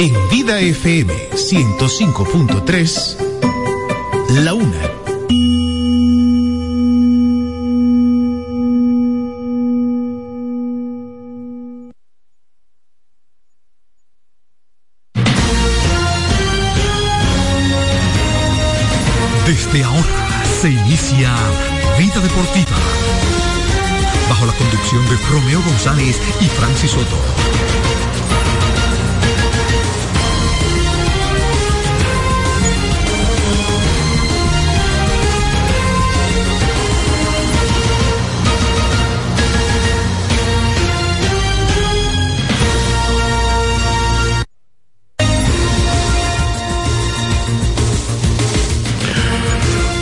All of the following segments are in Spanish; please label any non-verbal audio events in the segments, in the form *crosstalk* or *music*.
En Vida FM 105.3, la una. Desde ahora se inicia Vida Deportiva. Bajo la conducción de Romeo González y Francis Soto.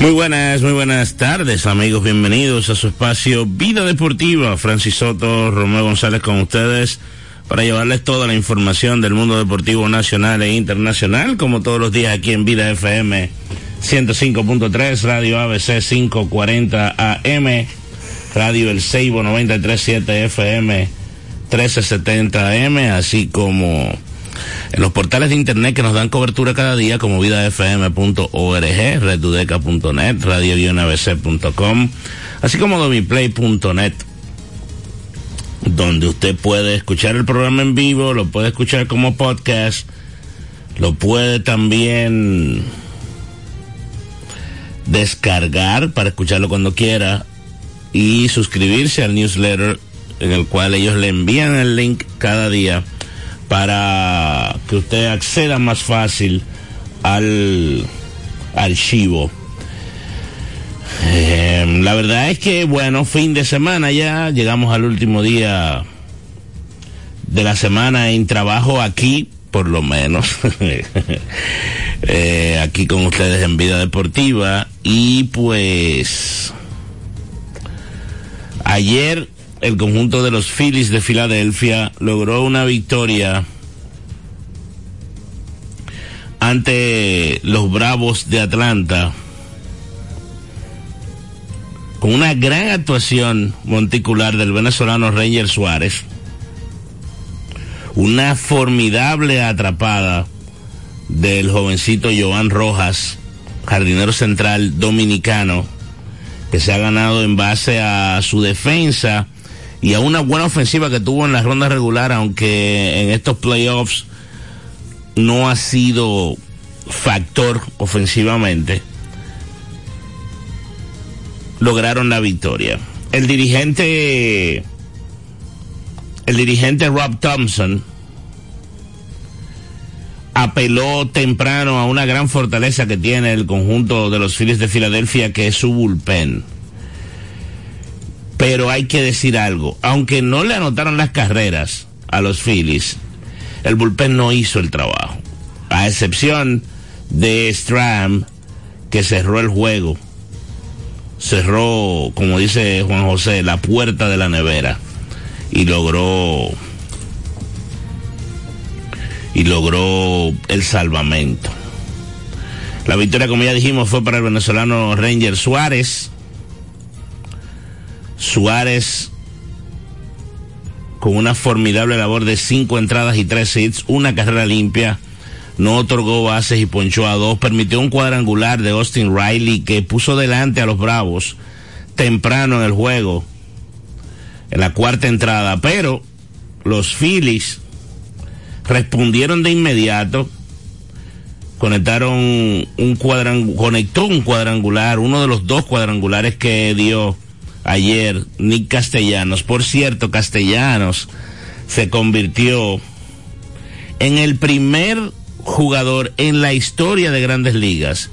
Muy buenas, muy buenas tardes, amigos. Bienvenidos a su espacio Vida Deportiva. Francis Soto, Romeo González con ustedes para llevarles toda la información del mundo deportivo nacional e internacional, como todos los días aquí en Vida FM 105.3, Radio ABC 540 AM, Radio El Seibo 937 FM 1370 AM, así como en los portales de internet que nos dan cobertura cada día como vidafm.org, redudeca.net, radio-abc.com, así como domiplay.net, donde usted puede escuchar el programa en vivo, lo puede escuchar como podcast, lo puede también descargar para escucharlo cuando quiera y suscribirse al newsletter en el cual ellos le envían el link cada día para que usted acceda más fácil al archivo. Eh, la verdad es que, bueno, fin de semana ya, llegamos al último día de la semana en trabajo aquí, por lo menos, *laughs* eh, aquí con ustedes en Vida Deportiva. Y pues, ayer el conjunto de los Phillies de Filadelfia logró una victoria ante los Bravos de Atlanta. Con una gran actuación monticular del venezolano Ranger Suárez, una formidable atrapada del jovencito Joan Rojas, jardinero central dominicano, que se ha ganado en base a su defensa y a una buena ofensiva que tuvo en la ronda regular, aunque en estos playoffs no ha sido factor ofensivamente, lograron la victoria. El dirigente, el dirigente Rob Thompson apeló temprano a una gran fortaleza que tiene el conjunto de los Phillies de Filadelfia, que es su bullpen pero hay que decir algo. Aunque no le anotaron las carreras a los Phillies, el bullpen no hizo el trabajo. A excepción de Stram, que cerró el juego. Cerró, como dice Juan José, la puerta de la nevera. Y logró. Y logró el salvamento. La victoria, como ya dijimos, fue para el venezolano Ranger Suárez Suárez con una formidable labor de cinco entradas y tres hits, una carrera limpia, no otorgó bases y ponchó a dos, permitió un cuadrangular de Austin Riley que puso delante a los Bravos temprano en el juego, en la cuarta entrada, pero los Phillies respondieron de inmediato, conectaron un cuadrangular, conectó un cuadrangular, uno de los dos cuadrangulares que dio ayer Nick Castellanos. Por cierto, Castellanos se convirtió en el primer jugador en la historia de grandes ligas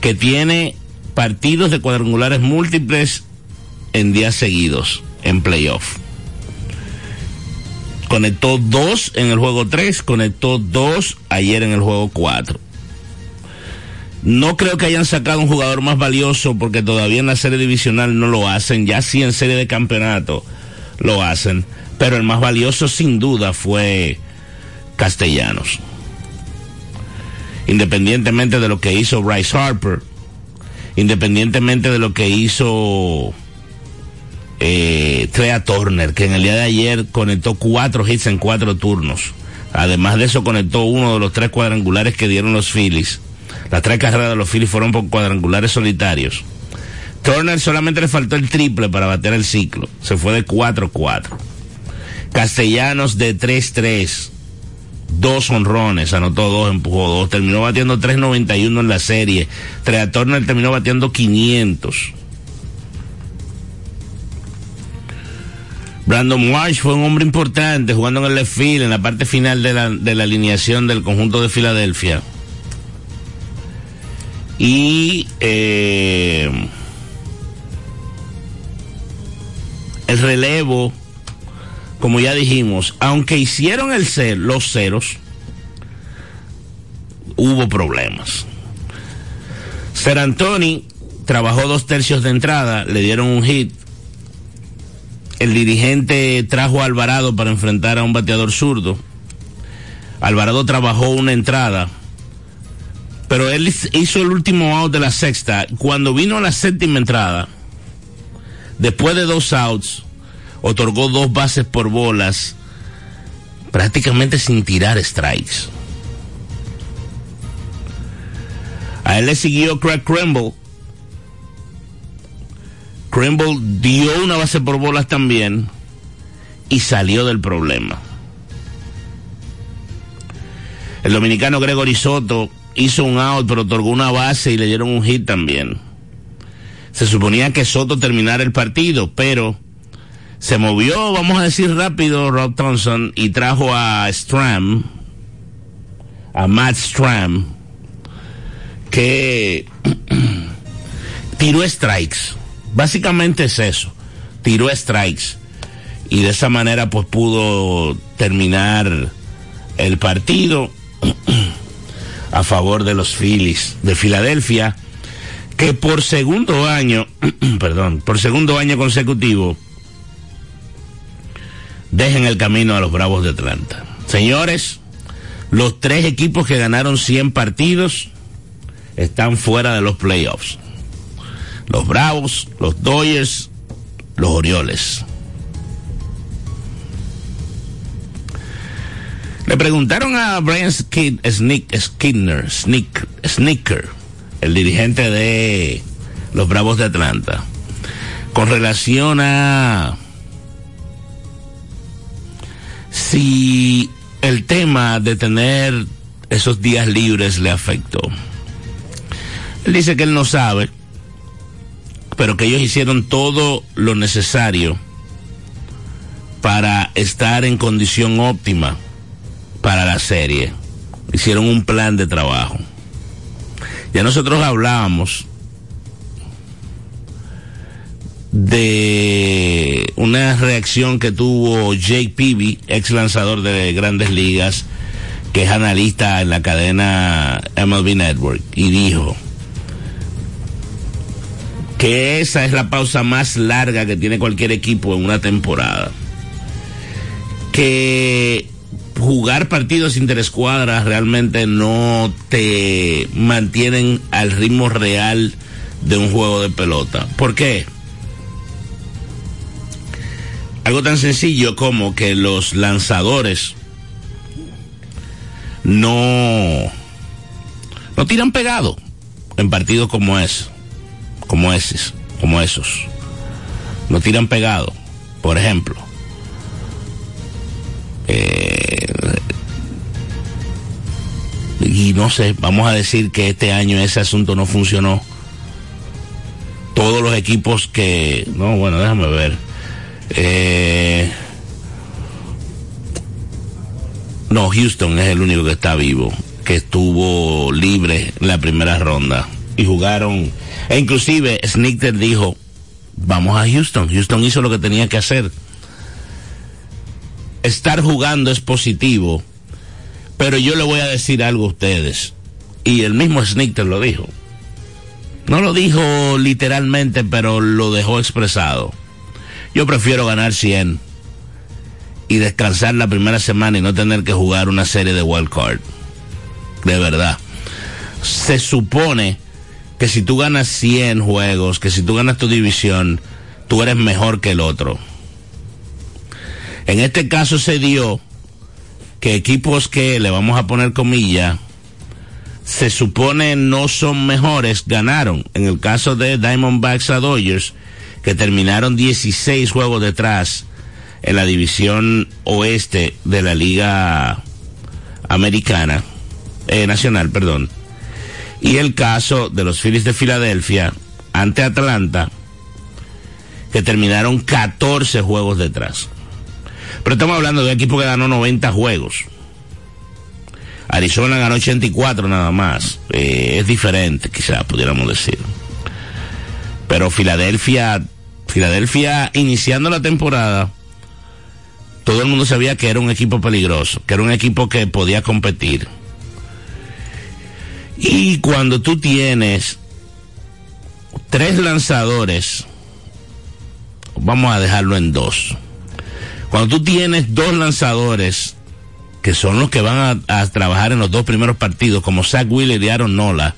que tiene partidos de cuadrangulares múltiples en días seguidos en playoff. Conectó dos en el juego 3, conectó dos ayer en el juego 4. No creo que hayan sacado un jugador más valioso porque todavía en la serie divisional no lo hacen, ya sí en serie de campeonato lo hacen, pero el más valioso sin duda fue Castellanos. Independientemente de lo que hizo Bryce Harper, independientemente de lo que hizo eh, Trea Turner, que en el día de ayer conectó cuatro hits en cuatro turnos. Además de eso, conectó uno de los tres cuadrangulares que dieron los Phillies. Las tres carreras de los Phillies fueron por cuadrangulares solitarios. Turner solamente le faltó el triple para bater el ciclo. Se fue de 4-4. Castellanos de 3-3. Dos honrones, anotó dos, empujó dos. Terminó batiendo 3.91 en la serie. Trea Turner terminó batiendo 500. Brandon Marsh fue un hombre importante jugando en el left field en la parte final de la, de la alineación del conjunto de Filadelfia. Y eh, el relevo, como ya dijimos, aunque hicieron el ser, los ceros, hubo problemas. Ser Antoni trabajó dos tercios de entrada, le dieron un hit. El dirigente trajo a Alvarado para enfrentar a un bateador zurdo. Alvarado trabajó una entrada, pero él hizo el último out de la sexta. Cuando vino la séptima entrada, después de dos outs, otorgó dos bases por bolas, prácticamente sin tirar strikes. A él le siguió Craig Crumble. Crumble dio una base por bolas también y salió del problema. El dominicano Gregory Soto hizo un out, pero otorgó una base y le dieron un hit también. Se suponía que Soto terminara el partido, pero se movió, vamos a decir rápido, Rob Thompson y trajo a Stram, a Matt Stram, que *clears throat* tiró strikes. Básicamente es eso, tiró strikes. Y de esa manera pues pudo terminar el partido *clears throat* a favor de los Phillies de Filadelfia, que por segundo año, *clears throat* perdón, por segundo año consecutivo, dejen el camino a los Bravos de Atlanta. Señores, los tres equipos que ganaron 100 partidos están fuera de los playoffs. Los Bravos, los Dodgers, los Orioles. Le preguntaron a Brian Skid, Snick, Skinner, Snick, Snicker, el dirigente de los Bravos de Atlanta, con relación a si el tema de tener esos días libres le afectó. Él dice que él no sabe, pero que ellos hicieron todo lo necesario para estar en condición óptima para la serie. Hicieron un plan de trabajo. Ya nosotros hablábamos de una reacción que tuvo Jake Peavy, ex lanzador de grandes ligas, que es analista en la cadena MLB Network, y dijo que esa es la pausa más larga que tiene cualquier equipo en una temporada. Que jugar partidos interescuadras realmente no te mantienen al ritmo real de un juego de pelota. ¿Por qué? Algo tan sencillo como que los lanzadores no no tiran pegado en partidos como es, como esos, como esos. No tiran pegado. Por ejemplo, eh, y no sé, vamos a decir que este año ese asunto no funcionó. Todos los equipos que, no, bueno, déjame ver. Eh, no, Houston es el único que está vivo, que estuvo libre en la primera ronda y jugaron. E inclusive Snicker dijo, vamos a Houston. Houston hizo lo que tenía que hacer estar jugando es positivo, pero yo le voy a decir algo a ustedes. Y el mismo Snicker lo dijo. No lo dijo literalmente, pero lo dejó expresado. Yo prefiero ganar 100 y descansar la primera semana y no tener que jugar una serie de wild card. De verdad. Se supone que si tú ganas 100 juegos, que si tú ganas tu división, tú eres mejor que el otro. En este caso se dio que equipos que, le vamos a poner comillas, se supone no son mejores, ganaron. En el caso de Diamondbacks a Dodgers, que terminaron 16 juegos detrás en la división oeste de la Liga Americana, eh, Nacional, perdón. Y el caso de los Phillies de Filadelfia ante Atlanta, que terminaron 14 juegos detrás. Pero estamos hablando de un equipo que ganó 90 juegos. Arizona ganó 84 nada más. Eh, es diferente, quizás pudiéramos decir. Pero Filadelfia, Filadelfia iniciando la temporada, todo el mundo sabía que era un equipo peligroso, que era un equipo que podía competir. Y cuando tú tienes tres lanzadores, vamos a dejarlo en dos. Cuando tú tienes dos lanzadores que son los que van a, trabajar en los dos primeros partidos, como Zach Wheeler y Aaron Nola,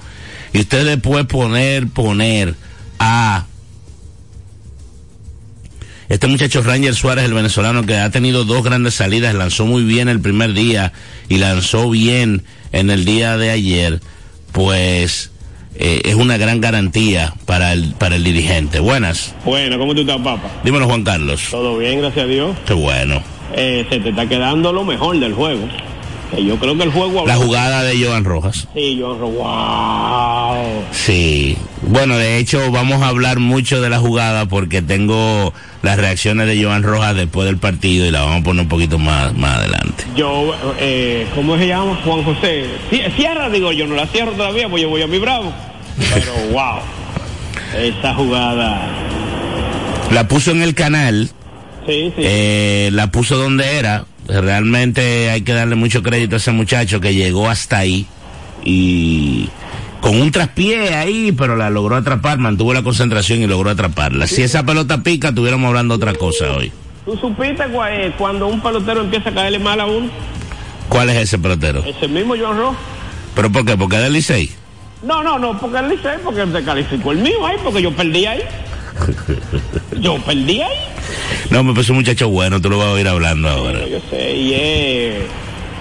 y usted después poner, poner a este muchacho Ranger Suárez, el venezolano, que ha tenido dos grandes salidas, lanzó muy bien el primer día y lanzó bien en el día de ayer, pues eh, es una gran garantía para el, para el dirigente. Buenas. Bueno, ¿cómo tú estás, papá? Dímelo, Juan Carlos. Todo bien, gracias a Dios. Qué bueno. Eh, se te está quedando lo mejor del juego. Que yo creo que el juego... La jugada de Joan Rojas. Sí, Joan Rojas. Wow. Sí. Bueno, de hecho, vamos a hablar mucho de la jugada porque tengo las reacciones de Joan Rojas después del partido y la vamos a poner un poquito más, más adelante. Yo, eh, ¿cómo se llama? Juan José. Cierra, digo yo, no la cierro todavía, pues yo voy a mi bravo. Pero, *laughs* wow. Esa jugada. La puso en el canal. Sí, sí. Eh, la puso donde era. Realmente hay que darle mucho crédito a ese muchacho que llegó hasta ahí y con un traspié ahí, pero la logró atrapar, mantuvo la concentración y logró atraparla. Si esa pelota pica, estuviéramos hablando otra cosa hoy. ¿Tú supiste cuando un pelotero empieza a caerle mal a uno? ¿Cuál es ese pelotero? Ese mismo Joan Rojas. ¿Pero por qué? ¿Porque es del Licey? No, no, no, porque el Licey, porque se calificó el mío ahí, porque yo perdí ahí. *laughs* yo perdí ahí. No, me parece un muchacho bueno, tú lo vas a oír hablando ahora. Yo sé, y es,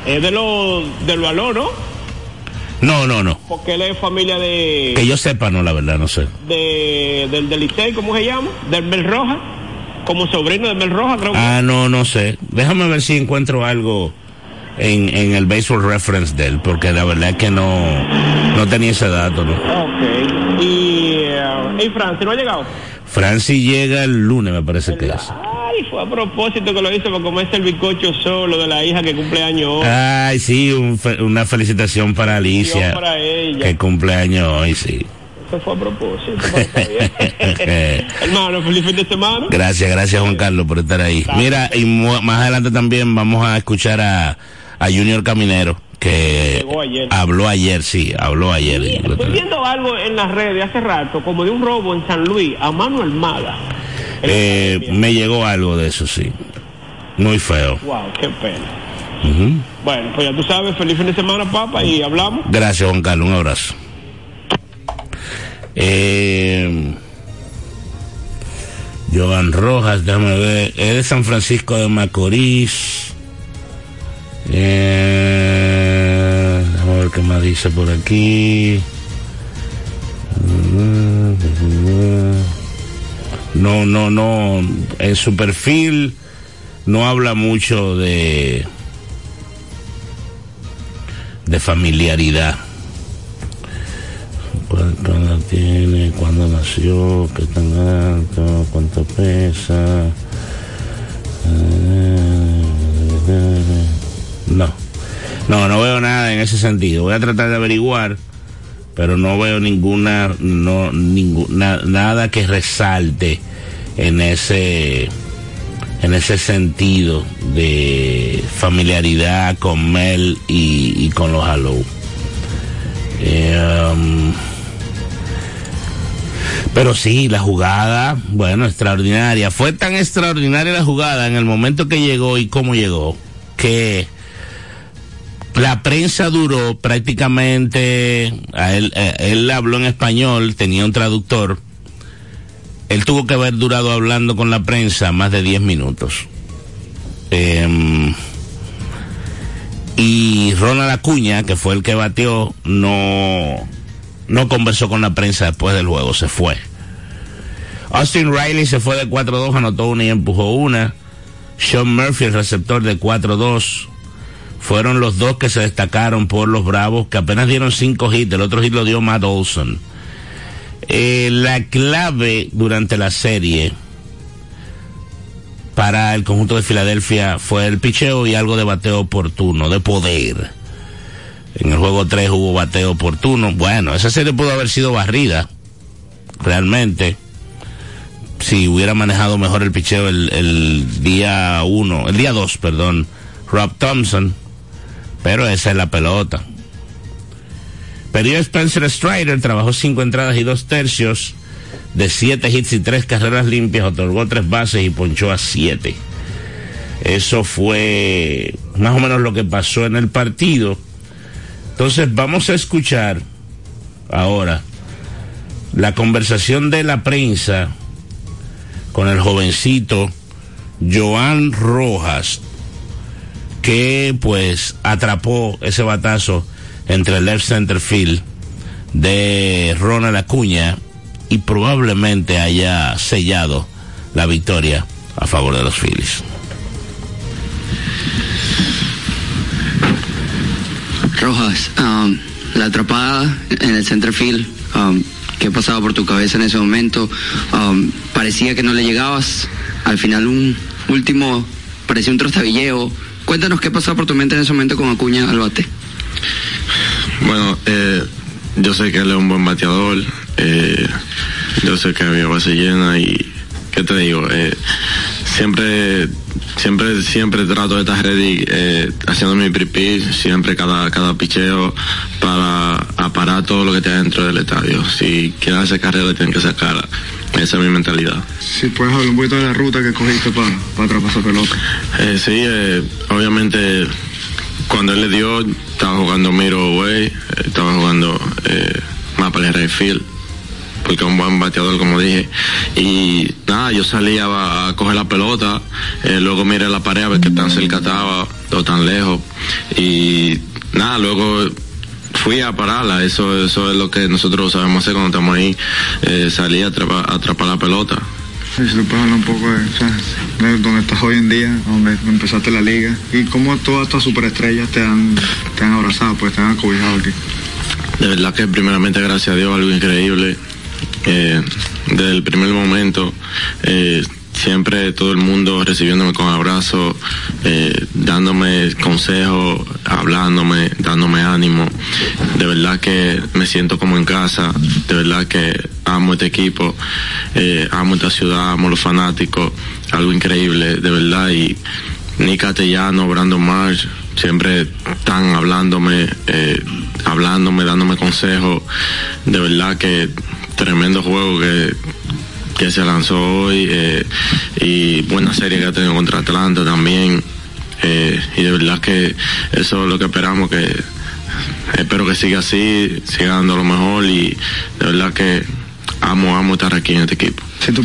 es de los del valor, ¿no? No, no, no. Porque él es familia de... Que yo sepa, no, la verdad, no sé. De, del, del Licey, ¿cómo se llama? Del Mel Roja. Como sobrino de Mel Roja, creo que... Ah, no, no sé. Déjame ver si encuentro algo en, en el Baseball Reference de él, porque la verdad es que no, no tenía ese dato, ¿no? Ok. ¿Y, uh, ¿y Francis no ha llegado? Francis llega el lunes, me parece que es. Ay, fue a propósito que lo hizo para comerse el bizcocho solo de la hija que cumple años hoy. Ay, sí, un fe, una felicitación para Alicia. Para ella. Que cumple años hoy, sí. Eso fue a propósito. *laughs* Hermano, feliz fin de semana. Gracias, gracias Juan Carlos por estar ahí. Mira, y más adelante también vamos a escuchar a, a Junior Caminero que ayer. habló ayer, sí, habló ayer. Sí, estoy viendo algo en las redes hace rato, como de un robo en San Luis a mano armada. Eh, me llegó algo de eso, sí. Muy feo. Wow, qué pena. Uh -huh. Bueno, pues ya tú sabes, feliz fin de semana, papá, y hablamos. Gracias, Juan Carlos, un abrazo. Eh, Joan Rojas, déjame ver, es de San Francisco de Macorís. Eh, déjame ver qué más dice por aquí. No, no, no. En su perfil no habla mucho de de familiaridad. ¿Cuándo tiene? ¿Cuándo nació? ¿Qué tan alto? ¿Cuánto pesa? No, no, no veo nada en ese sentido. Voy a tratar de averiguar, pero no veo ninguna, no, ninguna, nada que resalte en ese, en ese sentido de familiaridad con Mel y, con los Halo. Eh, um, pero sí, la jugada, bueno, extraordinaria. Fue tan extraordinaria la jugada en el momento que llegó y cómo llegó, que la prensa duró prácticamente, él, habló en español, tenía un traductor, él tuvo que haber durado hablando con la prensa más de 10 minutos. Eh, Y Ronald Acuña, que fue el que batió, no, no conversó con la prensa después del juego, se fue. Austin Riley se fue de 4-2, anotó una y empujó una. Sean Murphy, el receptor de 4-2, fueron los dos que se destacaron por los Bravos, que apenas dieron cinco hits, el otro hit lo dio Matt Olson. Eh, la clave durante la serie para el conjunto de Filadelfia fue el picheo y algo de bateo oportuno, de poder. En el juego 3 hubo bateo oportuno. Bueno, esa serie pudo haber sido barrida, realmente, si hubiera manejado mejor el picheo el, día 1, el día 2, perdón, Rob Thompson, pero esa es la pelota. Perdió Spencer Strider, trabajó cinco entradas y dos tercios de siete hits y tres carreras limpias, otorgó tres bases y ponchó a siete. Eso fue más o menos lo que pasó en el partido. Entonces vamos a escuchar ahora la conversación de la prensa con el jovencito Joan Rojas, que pues atrapó ese batazo entre el left center field de Ronald Acuña y probablemente haya sellado la victoria a favor de los Phillies. Rojas, um, la atrapada en el center field, um, ¿qué pasaba por tu cabeza en ese momento? Um, parecía que no le llegabas, al final un último, parecía un trastabilleo. Cuéntanos qué pasaba por tu mente en ese momento con Acuña al bate. Bueno, eh, yo sé que él es un buen bateador, eh, yo sé que mi base llena y, ¿qué te digo? Eh, siempre, siempre, siempre trato de estar ready, haciendo mi pre siempre cada, cada picheo para aparar todo lo que está dentro del estadio. Si quieres hacer carrera, tienen que sacar. Esa es mi mentalidad. Si puedes hablar un poquito de la ruta que cogiste para, para atrapar esa pelota. Eh, sí, eh, obviamente cuando él le dio, estaba jugando Miro Way, eh, estaba jugando eh, Maple Rayfield, porque es un buen bateador, como dije. Y nada, yo salía a, a coger la pelota, eh, luego miré la pared a ver qué tan cerca estaba o tan lejos. Y nada, luego fui a pararla, eso, eso es lo que nosotros sabemos hacer cuando estamos ahí, eh, salí a atrapar, a atrapar la pelota. Si tú puedes hablar un poco de, o sea, de dónde estás hoy en día, donde empezaste la liga y cómo todas estas superestrellas te han, te han abrazado, pues te han acobijado aquí. De verdad que primeramente gracias a Dios algo increíble. Eh, desde el primer momento, eh, siempre todo el mundo recibiéndome con abrazos, eh, dándome consejos, hablándome, dándome ánimo. De verdad que me siento como en casa, de verdad que amo este equipo, eh, amo esta ciudad, amo los fanáticos, algo increíble, de verdad. Y Nick Castellano, Brandon Marsh, siempre están hablándome, eh, hablándome, dándome consejos. De verdad que tremendo juego que, que se lanzó hoy eh, y buena serie que ha tenido contra Atlanta también. Eh, y de verdad que eso es lo que esperamos, que espero que siga así, siga dando lo mejor y de verdad que amo, amo estar aquí en este equipo. Si tú,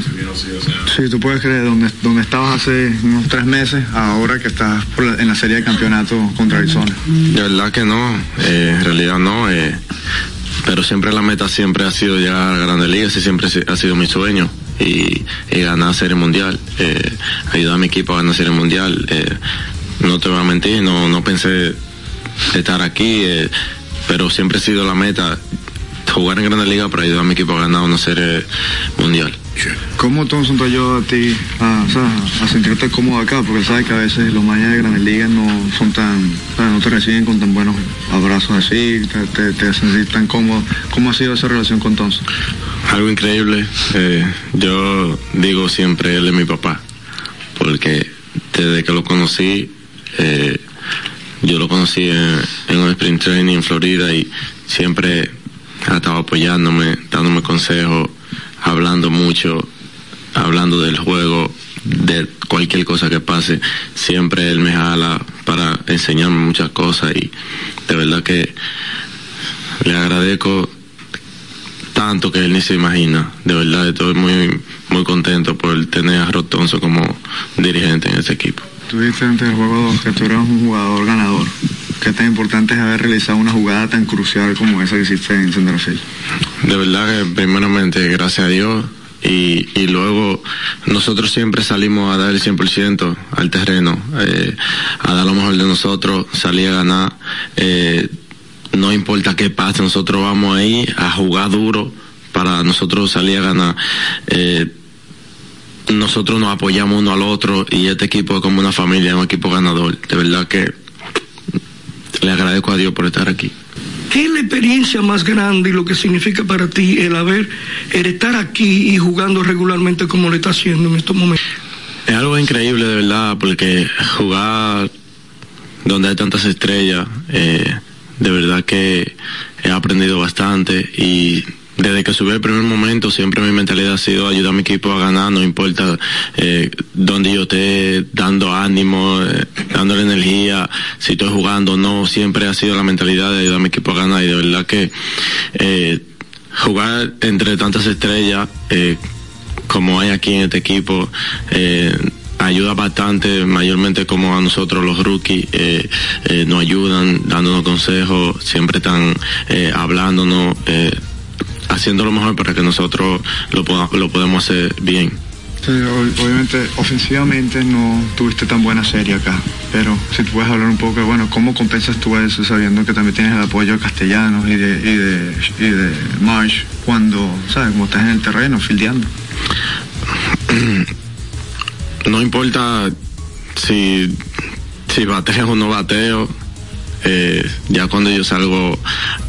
si tú puedes creer, donde, donde estabas hace unos tres meses, ahora que estás por la- en la serie de campeonato contra Arizona. De verdad que no, eh, en realidad no, eh, pero siempre la meta siempre ha sido llegar a Grandes Ligas, ese siempre ha sido mi sueño y, ganar Serie Mundial, eh, ayudar a mi equipo a ganar Serie Mundial. eh, no te voy a mentir, no, no pensé estar aquí, eh, pero siempre ha sido la meta jugar en Grandes Ligas para ayudar a mi equipo a ganar una Serie Mundial. ¿Cómo Thompson te ayudó a ti a, sentirte cómodo acá? Porque sabes que a veces los mayas de Grandes Ligas no son tan, o sea, no te reciben con tan buenos abrazos así, te, te, hacen tan cómodo. ¿Cómo ha sido esa relación con Thompson? Algo increíble. eh, yo digo siempre él es mi papá, porque desde que lo conocí, eh, yo lo conocí en, en un sprint training en Florida y siempre ha estado apoyándome, dándome consejos, hablando mucho, hablando del juego, de cualquier cosa que pase. Siempre él me jala para enseñarme muchas cosas y de verdad que le agradezco tanto que él ni se imagina. De verdad estoy muy muy contento por tener a Rod Thompson como dirigente en este equipo. Tú dijiste antes del juego 2 que tú eras un jugador ganador. Qué tan importante es haber realizado una jugada tan crucial como esa que hiciste en Centrofield. De verdad que primeramente, gracias a Dios, y, y, luego nosotros siempre salimos a dar el 100% al terreno, eh, a dar lo mejor de nosotros, salir a ganar. Eh, no importa qué pase, nosotros vamos ahí a jugar duro para nosotros salir a ganar. Eh, nosotros nos apoyamos uno al otro y este equipo es como una familia, un equipo ganador. De verdad que le agradezco a Dios por estar aquí. ¿Qué es la experiencia más grande y lo que significa para ti el haber, el estar aquí y jugando regularmente como lo está haciendo en estos momentos? Es algo increíble de verdad, porque jugar donde hay tantas estrellas, eh, de verdad que he aprendido bastante y desde que subí el primer momento siempre mi mentalidad ha sido ayudar a mi equipo a ganar, no importa eh, dónde yo esté dando ánimo, eh, dándole energía, si estoy jugando o no, siempre ha sido la mentalidad de ayudar a mi equipo a ganar. Y de verdad que eh, jugar entre tantas estrellas eh, como hay aquí en este equipo, eh, ayuda bastante, mayormente como a nosotros los rookies, eh, eh, nos ayudan, dándonos consejos, siempre están eh, hablándonos, eh, haciendo lo mejor para que nosotros lo, poda- lo podamos hacer bien. Sí, obviamente, ofensivamente no tuviste tan buena serie acá, pero si tú puedes hablar un poco, bueno, ¿cómo compensas tú eso sabiendo que también tienes el apoyo de Castellanos y de, y de, y de Marsh cuando, ¿sabes? Como estás en el terreno, fildeando. *clears throat* no importa si, si bateo o no bateo, eh, ya cuando yo salgo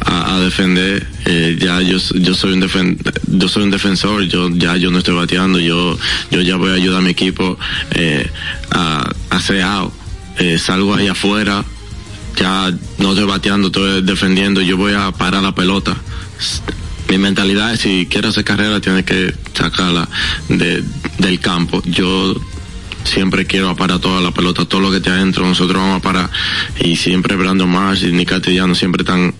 a, defender, eh, ya yo, yo soy un defen- yo soy un defensor, yo ya yo no estoy bateando, yo yo ya voy a ayudar a mi equipo eh, a, a hacer out. Eh, salgo ahí afuera, ya no estoy bateando, estoy defendiendo, yo voy a parar la pelota. Mi mentalidad es si quieres hacer carrera tienes que sacarla de, del campo. Yo siempre quiero parar toda la pelota, todo lo que esté adentro, nosotros vamos a parar. Y siempre Brandon Marsh y Nick Castellano siempre están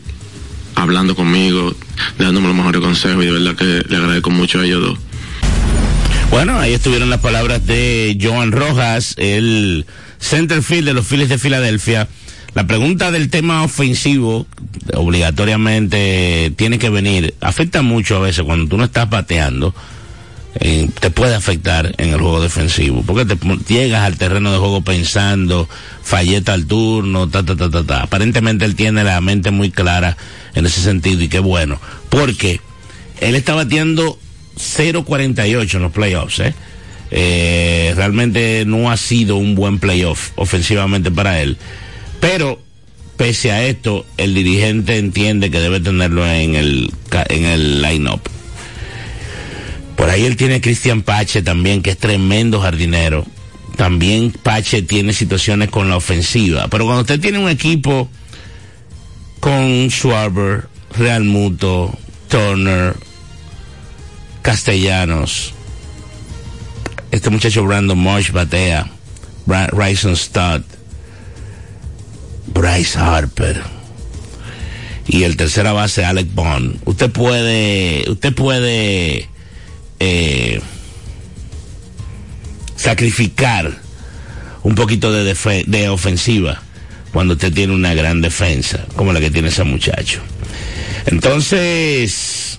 hablando conmigo, dándome los mejores consejos y de verdad que le agradezco mucho a ellos dos. Bueno, ahí estuvieron las palabras de Joan Rojas, el centerfield de los Phillies de Filadelfia. La pregunta del tema ofensivo, obligatoriamente tiene que venir. Afecta mucho a veces cuando tú no estás bateando. Eh, te puede afectar en el juego defensivo, porque te llegas al terreno de juego pensando, falleta al turno, ta, ta, ta, ta, ta. Aparentemente él tiene la mente muy clara en ese sentido y qué bueno, porque él está bateando 0.48 en los playoffs, ¿eh? Eh, realmente no ha sido un buen playoff ofensivamente para él. Pero, pese a esto, el dirigente entiende que debe tenerlo en el, en el line-up. Por ahí él tiene Cristian Pache también, que es tremendo jardinero. También Pache tiene situaciones con la ofensiva. Pero cuando usted tiene un equipo con Schwarber, Real Muto, Turner, Castellanos, este muchacho Brandon Marsh batea, Bryson Stott, Bryce Harper y el tercera base Alec Bond. Usted puede, usted puede eh, sacrificar un poquito de, de ofensiva cuando usted tiene una gran defensa como la que tiene ese muchacho. Entonces,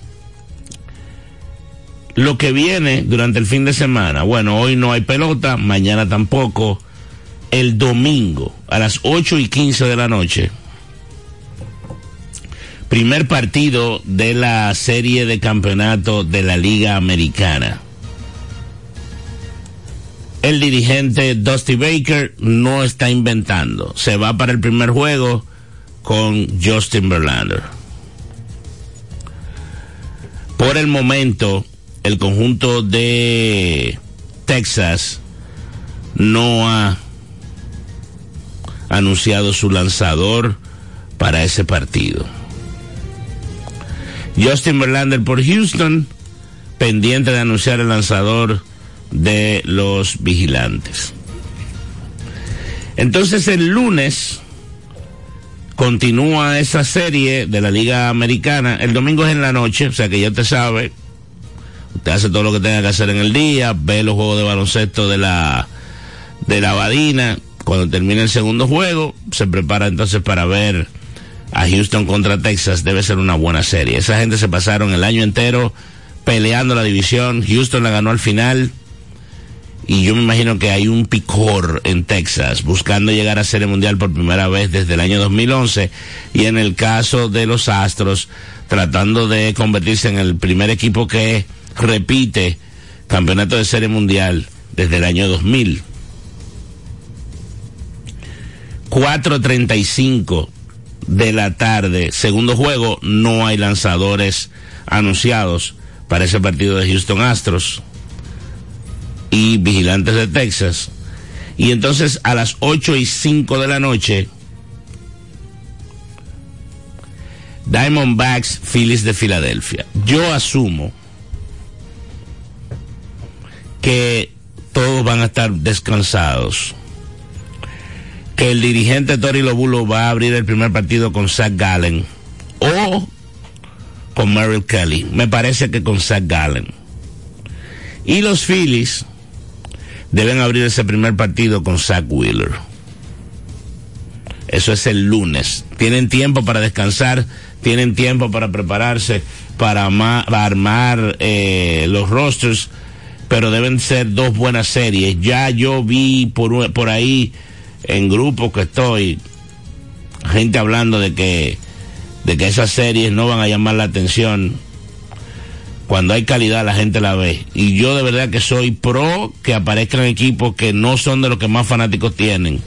lo que viene durante el fin de semana, bueno, hoy no hay pelota, mañana tampoco, el domingo a las 8 y 15 de la noche, primer partido de la serie de campeonato de la Liga Americana. El dirigente Dusty Baker no está inventando, se va para el primer juego con Justin Verlander. Por el momento, el conjunto de Texas no ha anunciado su lanzador para ese partido. Justin Verlander por Houston, pendiente de anunciar el lanzador de los vigilantes. Entonces el lunes continúa esa serie de la Liga Americana. El domingo es en la noche, o sea que ya te sabe. Usted hace todo lo que tenga que hacer en el día, ve los juegos de baloncesto de la de la Badina Cuando termine el segundo juego, se prepara entonces para ver a Houston contra Texas. Debe ser una buena serie. Esa gente se pasaron el año entero peleando la división. Houston la ganó al final. Y yo me imagino que hay un picor en Texas buscando llegar a Serie Mundial por primera vez desde el año 2011. Y en el caso de los Astros, tratando de convertirse en el primer equipo que repite campeonato de Serie Mundial desde el año 2000. 4.35 de la tarde, segundo juego, no hay lanzadores anunciados para ese partido de Houston Astros y Vigilantes de Texas. Y entonces a las 8 y 5 de la noche, Diamondbacks Phillies de Filadelfia. Yo asumo que todos van a estar descansados. Que el dirigente Tori Lobulo va a abrir el primer partido con Zach Gallen o con Merrill Kelly. Me parece que con Zach Gallen. Y los Phillies deben abrir ese primer partido con Zach Wheeler. Eso es el lunes. Tienen tiempo para descansar, tienen tiempo para prepararse, para, armar eh, los rosters, pero deben ser dos buenas series. Ya yo vi por, por ahí en grupos que estoy, gente hablando de que, de que esas series no van a llamar la atención. Cuando hay calidad la gente la ve. Y yo de verdad que soy pro que aparezcan equipos que no son de los que más fanáticos tienen.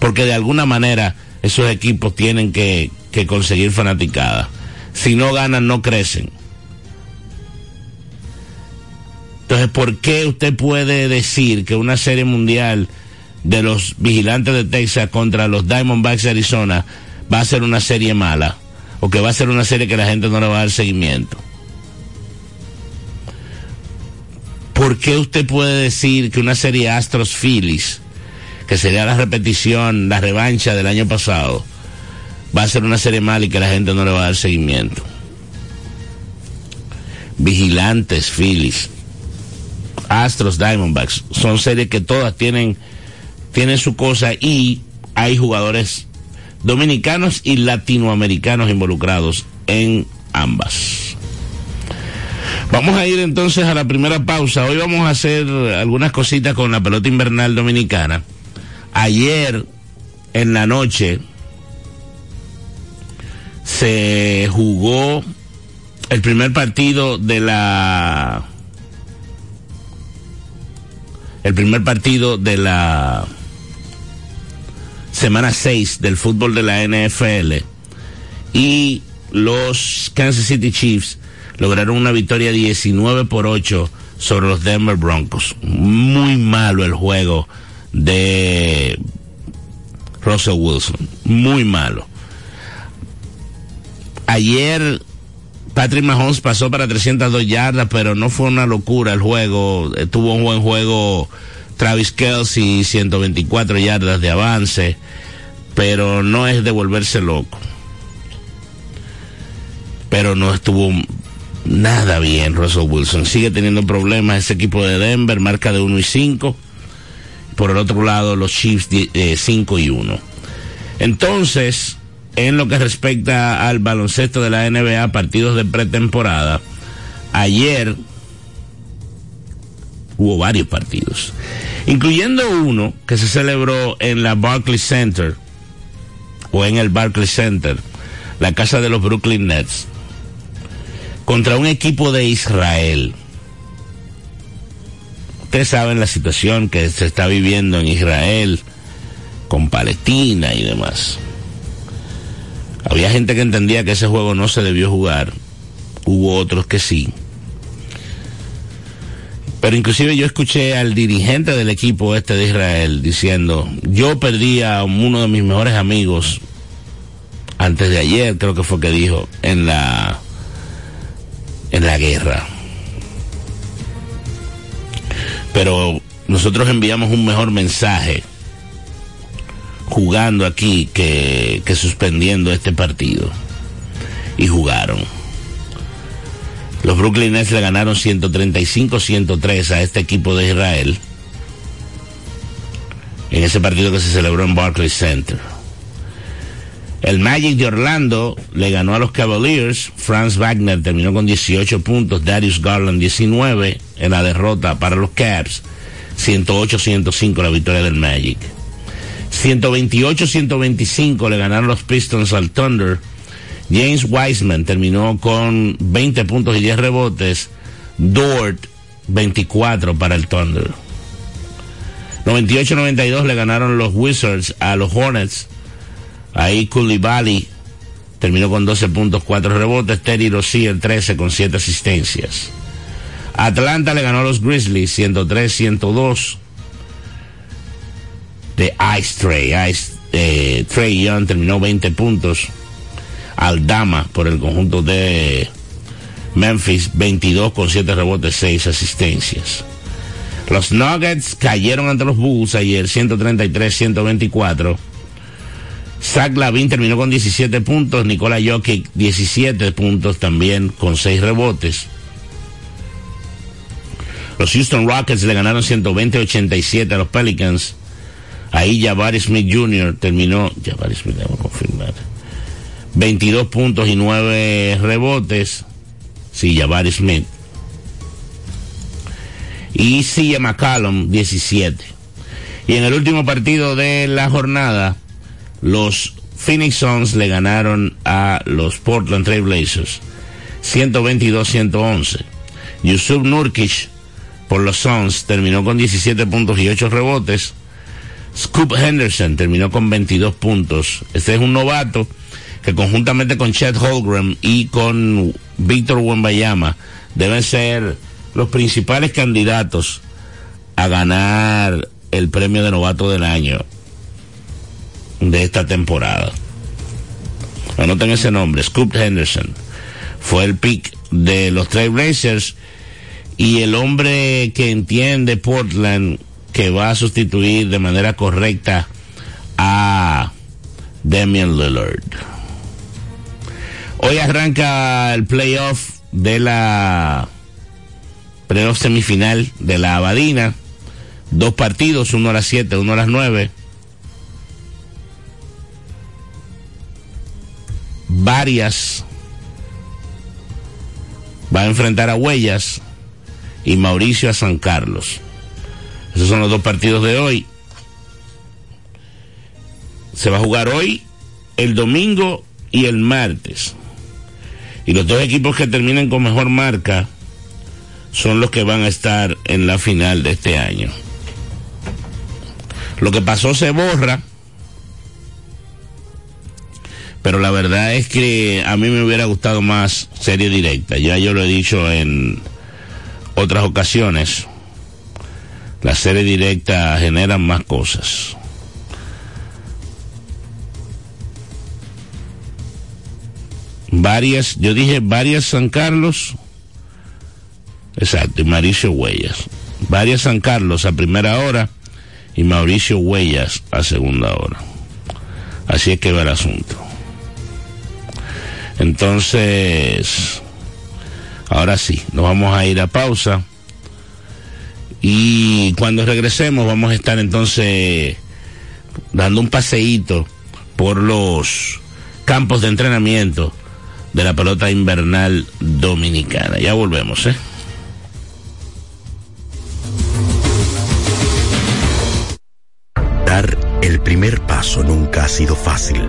Porque de alguna manera esos equipos tienen que, que conseguir fanaticada. Si no ganan, no crecen. Entonces, ¿por qué usted puede decir que una serie mundial de los vigilantes de Texas contra los Diamondbacks de Arizona va a ser una serie mala? O que va a ser una serie que la gente no le va a dar seguimiento. ¿Por qué usted puede decir que una serie Astros Phillies, que sería la repetición, la revancha del año pasado, va a ser una serie mala y que la gente no le va a dar seguimiento? Vigilantes Phillies, Astros Diamondbacks, son series que todas tienen, tienen su cosa y hay jugadores dominicanos y latinoamericanos involucrados en ambas. Vamos a ir entonces a la primera pausa. Hoy vamos a hacer algunas cositas con la pelota invernal dominicana. Ayer en la noche se jugó el primer partido de la el primer partido de la semana 6 del fútbol de la NFL y los Kansas City Chiefs lograron una victoria 19 por 8 sobre los Denver Broncos. Muy malo el juego de Russell Wilson. Muy malo. Ayer Patrick Mahomes pasó para 302 yardas, pero no fue una locura el juego. Tuvo un buen juego Travis Kelsey, 124 yardas de avance, pero no es de volverse loco. Pero no estuvo nada bien Russell Wilson. Sigue teniendo problemas ese equipo de Denver, marca de 1 y 5. Por el otro lado, los Chiefs 5 y 1. Entonces, en lo que respecta al baloncesto de la NBA, partidos de pretemporada, ayer hubo varios partidos, incluyendo uno que se celebró en la Barclays Center o en el Barclays Center, la casa de los Brooklyn Nets, contra un equipo de Israel. Ustedes saben la situación que se está viviendo en Israel con Palestina y demás. Había gente que entendía que ese juego no se debió jugar. Hubo otros que sí. Pero inclusive yo escuché al dirigente del equipo este de Israel diciendo, yo perdí a uno de mis mejores amigos antes de ayer, creo que fue que dijo, en la en la guerra. Pero nosotros enviamos un mejor mensaje jugando aquí que, que suspendiendo este partido. Y jugaron. Los Brooklyn Nets le ganaron 135-103 a este equipo de Israel en ese partido que se celebró en Barclays Center. El Magic de Orlando le ganó a los Cavaliers. Franz Wagner terminó con 18 puntos, Darius Garland 19 en la derrota para los Cavs. 108-105 la victoria del Magic. 128-125 le ganaron los Pistons al Thunder. James Wiseman terminó con 20 puntos y 10 rebotes. Dort 24 para el Thunder. 98-92 le ganaron los Wizards a los Hornets. Ahí Koulibaly terminó con 12 puntos, 4 rebotes. Terry Rozier 13 con 7 asistencias. Atlanta le ganó a los Grizzlies 103-102 de Ice Trey. Ice, eh, Trey Young terminó 20 puntos. Aldama por el conjunto de Memphis 22 con 7 rebotes, 6 asistencias. Los Nuggets cayeron ante los Bulls ayer 133-124. Zach Lavin terminó con 17 puntos, Nikola Jokic 17 puntos también con 6 rebotes. Los Houston Rockets le ganaron 120-87 a los Pelicans. Ahí Jabari Smith Jr. terminó, Jabari Smith, a confirmar, 22 puntos y 9 rebotes. Sí, Jabari Smith. Y CJ McCallum, 17. Y en el último partido de la jornada, los Phoenix Suns le ganaron a los Portland Trail Blazers 122-111. Yusuf Nurkic por los Suns terminó con 17 puntos y 8 rebotes. Scoop Henderson terminó con 22 puntos. Este es un novato que conjuntamente con Chet Holgram y con Víctor Wembayama deben ser los principales candidatos a ganar el premio de novato del año de esta temporada. Anoten ese nombre, Scoop Henderson. Fue el pick de los Trailblazers y el hombre que entiende Portland que va a sustituir de manera correcta a Damian Lillard. Hoy arranca el playoff de la playoff semifinal de la Abadina. Dos partidos, uno a las 7, uno a las 9. Varias va a enfrentar a Huellas y Mauricio a San Carlos. Esos son los dos partidos de hoy. Se va a jugar hoy, el domingo y el martes. Y los dos equipos que terminen con mejor marca son los que van a estar en la final de este año. Lo que pasó se borra, pero la verdad es que a mí me hubiera gustado más serie directa. Ya yo lo he dicho en otras ocasiones. La serie directa generan más cosas. Varias, yo dije varias San Carlos, exacto, y Mauricio Huellas. Varias San Carlos a primera hora y Mauricio Huellas a segunda hora. Así es que va el asunto. Entonces, ahora sí, nos vamos a ir a pausa. Y cuando regresemos vamos a estar entonces dando un paseíto por los campos de entrenamiento de la pelota invernal dominicana. Ya volvemos, ¿eh? Dar el primer paso nunca ha sido fácil,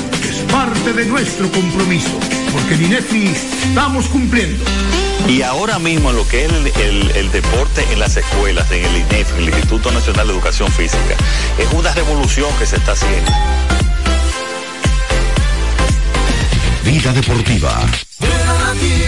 parte de nuestro compromiso, porque en INEFI estamos cumpliendo. Y ahora mismo lo que es el, el, el, deporte en las escuelas, en el INEF, el Instituto Nacional de Educación Física, es una revolución que se está haciendo. Vida deportiva.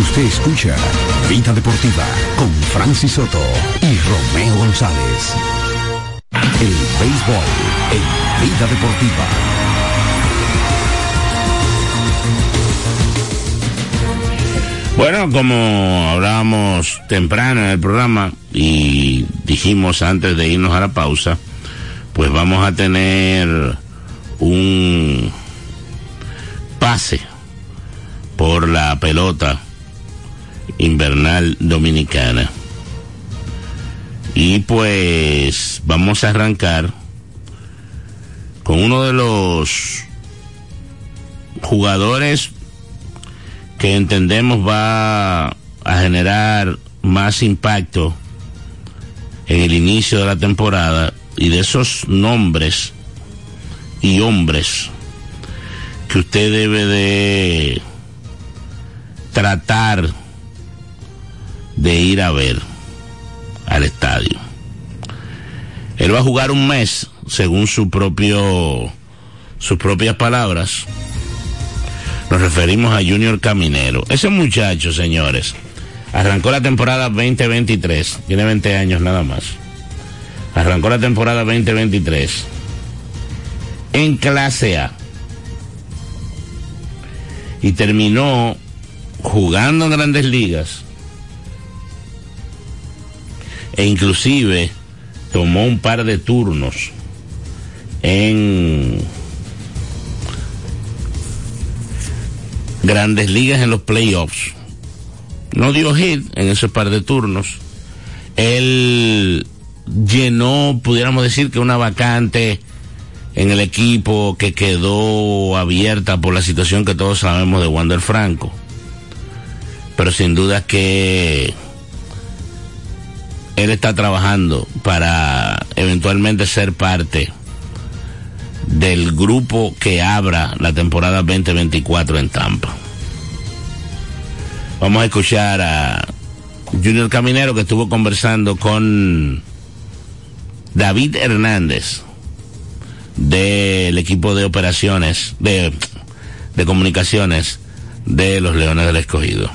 Usted escucha Vida Deportiva con Francis Soto y Romeo González. El béisbol en Vida Deportiva. Bueno, como hablábamos temprano en el programa y dijimos antes de irnos a la pausa, pues vamos a tener un pase por la pelota invernal dominicana. Y pues vamos a arrancar con uno de los jugadores que entendemos va a generar más impacto en el inicio de la temporada y de esos nombres y hombres que usted debe de tratar de ir a ver al estadio. Él va a jugar un mes, según su propio, sus propias palabras. Nos referimos a Junior Caminero. Ese muchacho, señores, arrancó la temporada 2023, tiene 20 años nada más. Arrancó la temporada 2023 en clase A y terminó jugando en grandes ligas e inclusive tomó un par de turnos en grandes ligas en los playoffs. No dio hit en esos par de turnos. Él llenó, pudiéramos decir que una vacante en el equipo que quedó abierta por la situación que todos sabemos de Wander Franco. Pero sin duda que él está trabajando para eventualmente ser parte del grupo que abra la temporada 2024 en Tampa. Vamos a escuchar a Junior Caminero que estuvo conversando con David Hernández del equipo de operaciones, de, de comunicaciones de los Leones del Escogido.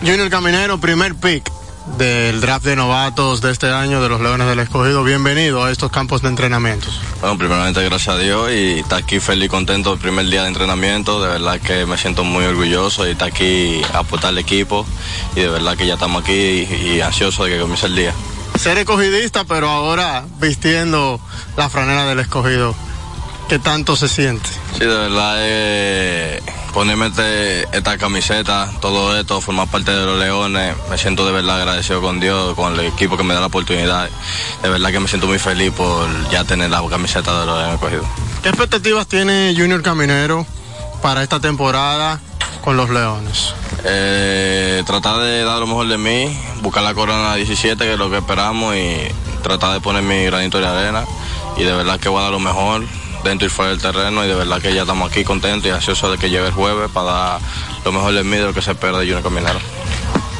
Junior Caminero, primer pick del draft de novatos de este año de los Leones del Escogido. Bienvenido a estos campos de entrenamientos. Bueno, primeramente gracias a Dios y estar aquí feliz y contento el primer día de entrenamiento. De verdad que me siento muy orgulloso y estar aquí a aportar al equipo y de verdad que ya estamos aquí y, y ansioso de que comience el día. Ser escogidista, pero ahora vistiendo la franela del escogido. ¿Qué tanto se siente? Sí, de verdad, eh, ponerme este, esta camiseta, todo esto, formar parte de los Leones, me siento de verdad agradecido con Dios, con el equipo que me da la oportunidad. De verdad que me siento muy feliz por ya tener la camiseta de los Leones cogido. ¿Qué expectativas tiene Junior Caminero para esta temporada con los Leones? Eh, tratar de dar lo mejor de mí, buscar la corona 17, que es lo que esperamos, y tratar de poner mi granito de arena. Y de verdad que voy a dar lo mejor dentro y fuera del terreno, y de verdad que ya estamos aquí contentos y ansiosos de que llegue el jueves para dar lo mejor de mí de lo que se espera de Junior Caminero.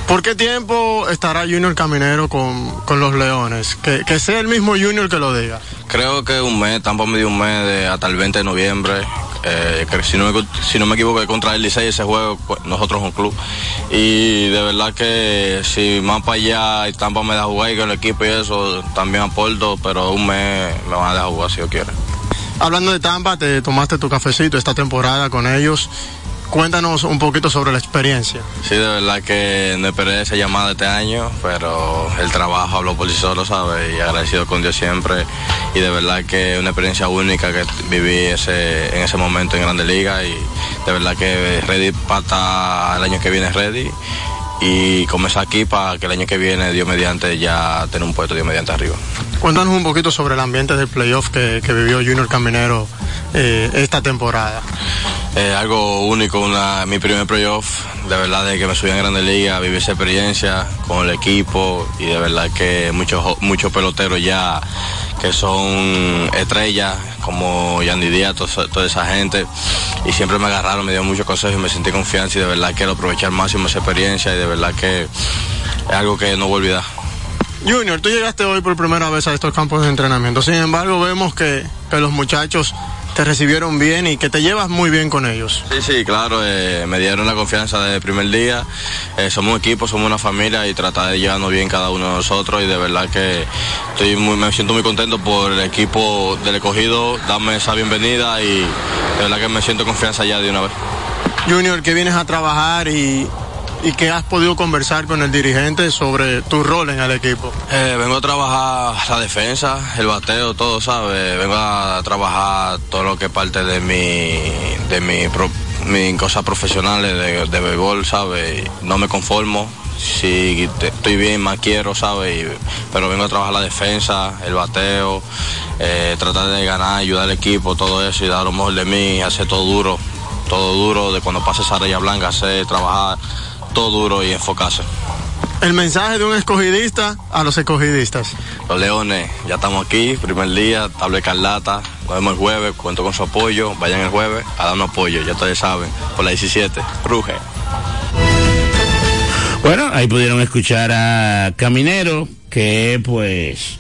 ¿Por qué tiempo estará Junior Caminero con, con los Leones? Que, que, sea el mismo Junior que lo diga. Creo que un mes, tampoco me dio un mes de, hasta el 20 de noviembre. Eh, que si, no me, si no me equivoco, contra el Licey ese juego, pues, nosotros un club. Y de verdad que si más para allá y Tampa me da jugar y con el equipo y eso, también aporto, pero un mes me van a dejar jugar si yo quiero. Hablando de Tampa, te tomaste tu cafecito esta temporada con ellos. Cuéntanos un poquito sobre la experiencia. Sí, de verdad que no esperé esa llamada este año, pero el trabajo habló por sí solo, ¿sabes? Y agradecido con Dios siempre. Y de verdad que una experiencia única que viví ese, en ese momento en Grande Liga. Y de verdad que ready para el año que viene ready. Y comenzar aquí para que el año que viene, Dios mediante, ya tener un puesto Dios mediante arriba. Cuéntanos un poquito sobre el ambiente del playoff que, que vivió Junior Caminero eh, esta temporada. Eh, algo único, una, mi primer playoff, de verdad de que me subí en Grande Liga, viví esa experiencia con el equipo y de verdad que muchos muchos peloteros ya que son estrellas como Yandy Díaz, toda, toda esa gente y siempre me agarraron, me dieron muchos consejos y me sentí confianza y de verdad quiero aprovechar máximo esa experiencia y de verdad que es algo que no voy a olvidar. Junior, tú llegaste hoy por primera vez a estos campos de entrenamiento, sin embargo vemos que los muchachos te recibieron bien y que te llevas muy bien con ellos. Sí, sí, claro, eh, me dieron la confianza desde el primer día. Eh, somos un equipo, somos una familia y tratar de llevarnos bien cada uno de nosotros y de verdad que estoy muy, me siento muy contento por el equipo del escogido, darme esa bienvenida y de verdad que me siento confianza ya de una vez. Junior, que vienes a trabajar y, y que has podido conversar con el dirigente sobre tu rol en el equipo? Eh, vengo a trabajar la defensa, el bateo, todo, ¿sabes? Vengo a trabajar todo lo que parte de mi, de mi, cosas profesionales de, de béisbol, ¿sabes? No me conformo. Si te, estoy bien, más quiero, ¿sabes? Pero vengo a trabajar la defensa, el bateo, eh, tratar de ganar, ayudar al equipo, todo eso y dar lo mejor de mí, hacer todo duro, todo duro, de cuando pase esa raya blanca, hacer, trabajar todo duro y enfocarse. El mensaje de un escogidista a los escogidistas. Los Leones, ya estamos aquí, primer día, tabla Carlata, nos vemos el jueves, cuento con su apoyo, vayan el jueves a darnos apoyo, ya ustedes saben, por la 17, ruge. Bueno, ahí pudieron escuchar a Caminero, que pues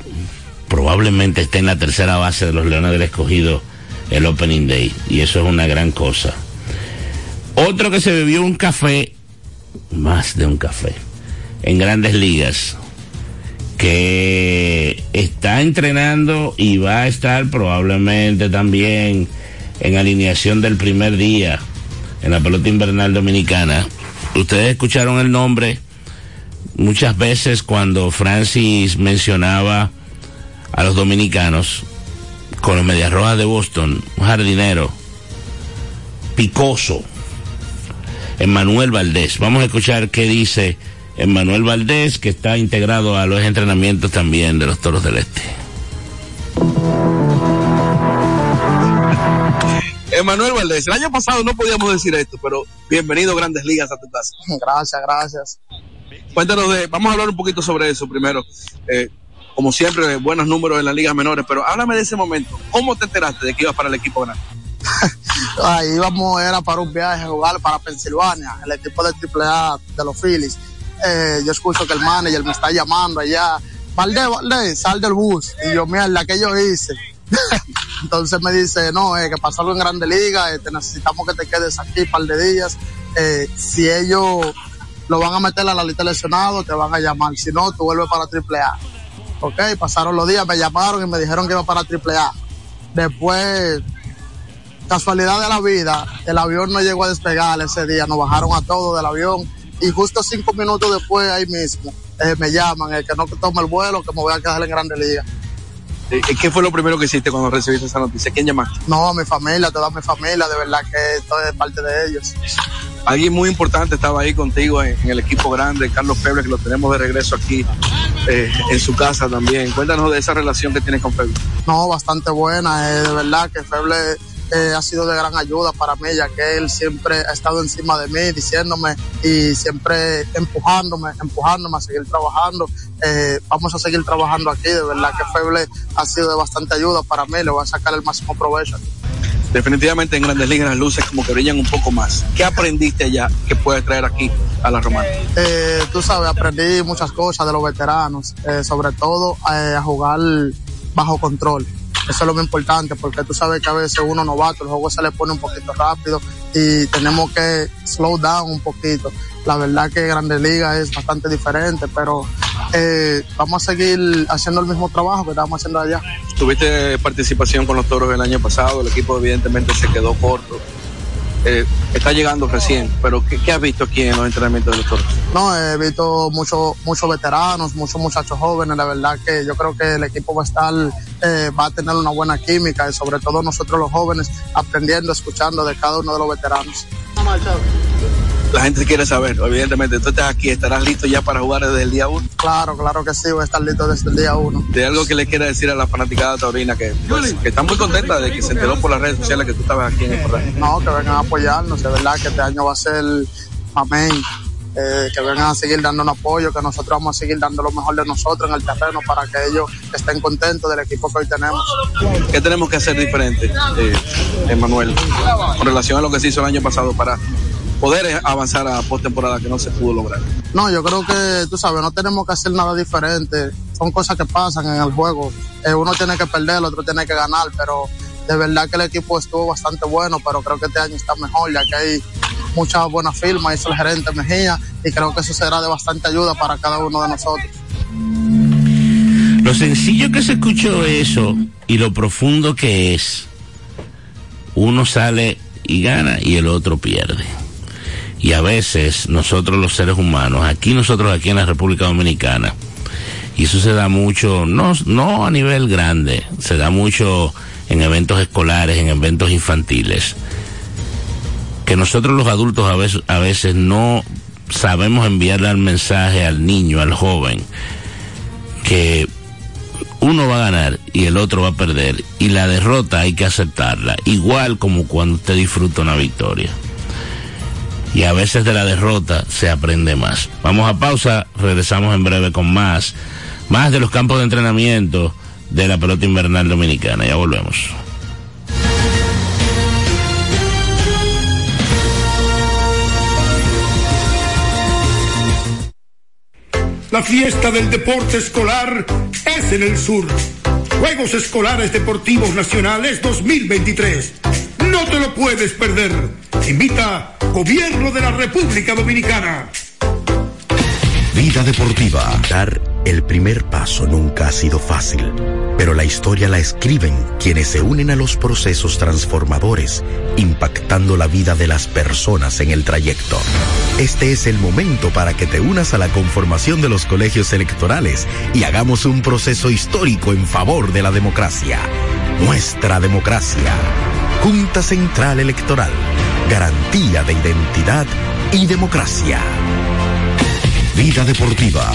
probablemente esté en la tercera base de los Leones del Escogido el Opening Day, y eso es una gran cosa. Otro que se bebió un café más de un café en grandes ligas que está entrenando y va a estar probablemente también en alineación del primer día en la pelota invernal dominicana. Ustedes escucharon el nombre muchas veces cuando Francis mencionaba a los dominicanos con los Medias Rojas de Boston, un jardinero picoso, Emmanuel Valdés. Vamos a escuchar qué dice Emmanuel Valdés, que está integrado a los entrenamientos también de los Toros del Este. Emanuel Valdés, el año pasado no podíamos decir esto, pero bienvenido Grandes Ligas a tu casa. *laughs* Gracias, gracias. Cuéntanos de, vamos a hablar un poquito sobre eso primero. Eh, como siempre, buenos números en las ligas menores, pero háblame de ese momento. ¿Cómo te enteraste de que ibas para el equipo grande? *laughs* Ahí íbamos, era para un viaje a jugar para Pensilvania, el equipo de AAA de los Phillies. Eh, yo escucho que el manager me está llamando allá. Valdés, Valdés, sal del bus. Y yo, mierda, ¿qué yo hice? *laughs* Entonces me dice, no, eh, que pasarlo en Grande Liga, eh, te necesitamos que te quedes aquí un par de días. Eh, si ellos lo van a meter a la lista de lesionados, te van a llamar. Si no, tú vuelves para AAA. Ok, pasaron los días, me llamaron y me dijeron que iba para AAA. Después, casualidad de la vida, el avión no llegó a despegar ese día, nos bajaron a todos del avión y justo cinco minutos después ahí mismo eh, me llaman, el que no tome el vuelo, que me voy a quedar en Grande Liga. ¿Qué fue lo primero que hiciste cuando recibiste esa noticia? ¿Quién llamaste? No, a mi familia, toda mi familia, de verdad que esto es parte de ellos. Alguien muy importante estaba ahí contigo en, en el equipo grande, Carlos Feble, que lo tenemos de regreso aquí eh, en su casa también. Cuéntanos de esa relación que tienes con Feble. No, bastante buena, eh, de verdad que Feble ha sido de gran ayuda para mí, ya que él siempre ha estado encima de mí, diciéndome y siempre empujándome, empujándome a seguir trabajando. Eh, vamos a seguir trabajando aquí, de verdad que Feble ha sido de bastante ayuda para mí, le voy a sacar el máximo provecho. Definitivamente en Grandes Ligas las luces como que brillan un poco más. ¿Qué aprendiste allá que puedes traer aquí a la Romana? Eh, tú sabes, aprendí muchas cosas de los veteranos, eh, sobre todo eh, a jugar bajo control. Eso es lo más importante porque tú sabes que a veces uno novato, el juego se le pone un poquito rápido y tenemos que slow down un poquito. La verdad que Grandes Ligas es bastante diferente, pero eh, vamos a seguir haciendo el mismo trabajo que estamos haciendo allá. Tuviste participación con los toros el año pasado, el equipo evidentemente se quedó corto. Eh, está llegando recién, pero ¿qué, ¿qué, has visto aquí en los entrenamientos de los toros? No, he visto muchos muchos veteranos, muchos muchachos jóvenes, la verdad que yo creo que el equipo va a estar, eh, va a tener una buena química y sobre todo nosotros los jóvenes aprendiendo, escuchando de cada uno de los veteranos. La gente quiere saber, evidentemente, tú estás aquí, estarás listo ya para jugar desde el día uno. Claro, claro que sí, voy a estar listo desde el día uno. De algo que le quiera decir a la fanaticada taurina que, pues, que está muy contenta de que se enteró por las redes sociales que tú estabas aquí en el programa. No, que vengan a apoyarnos, de verdad que este año va a ser amén. Eh, que vengan a seguir dándonos apoyo, que nosotros vamos a seguir dando lo mejor de nosotros en el terreno para que ellos estén contentos del equipo que hoy tenemos. ¿Qué tenemos que hacer diferente, eh, Emanuel, con relación a lo que se hizo el año pasado para poder avanzar a postemporada que no se pudo lograr? No, yo creo que, tú sabes, no tenemos que hacer nada diferente. Son cosas que pasan en el juego. Eh, uno tiene que perder, el otro tiene que ganar, pero de verdad que el equipo estuvo bastante bueno, pero creo que este año está mejor, ya que hay muchas buenas firmas, hizo el gerente Mejía, y creo que eso será de bastante ayuda para cada uno de nosotros. Lo sencillo que se escuchó eso y lo profundo que es, uno sale y gana y el otro pierde. Y a veces nosotros los seres humanos, aquí nosotros aquí en la República Dominicana, y eso se da mucho, no, no a nivel grande, se da mucho en eventos escolares, en eventos infantiles, que nosotros los adultos a veces, a veces no sabemos enviarle el mensaje al niño, al joven, que uno va a ganar y el otro va a perder, y la derrota hay que aceptarla, igual como cuando usted disfruta una victoria. Y a veces de la derrota se aprende más. Vamos a pausa, regresamos en breve con más, más de los campos de entrenamiento de la pelota invernal dominicana. Ya volvemos. La fiesta del deporte escolar es en el sur. Juegos Escolares Deportivos Nacionales 2023. No te lo puedes perder. Invita Gobierno de la República Dominicana. Vida deportiva. Dar el primer paso nunca ha sido fácil, pero la historia la escriben quienes se unen a los procesos transformadores, impactando la vida de las personas en el trayecto. Este es el momento para que te unas a la conformación de los colegios electorales y hagamos un proceso histórico en favor de la democracia. Nuestra democracia. Junta Central Electoral. Garantía de identidad y democracia. Vida deportiva.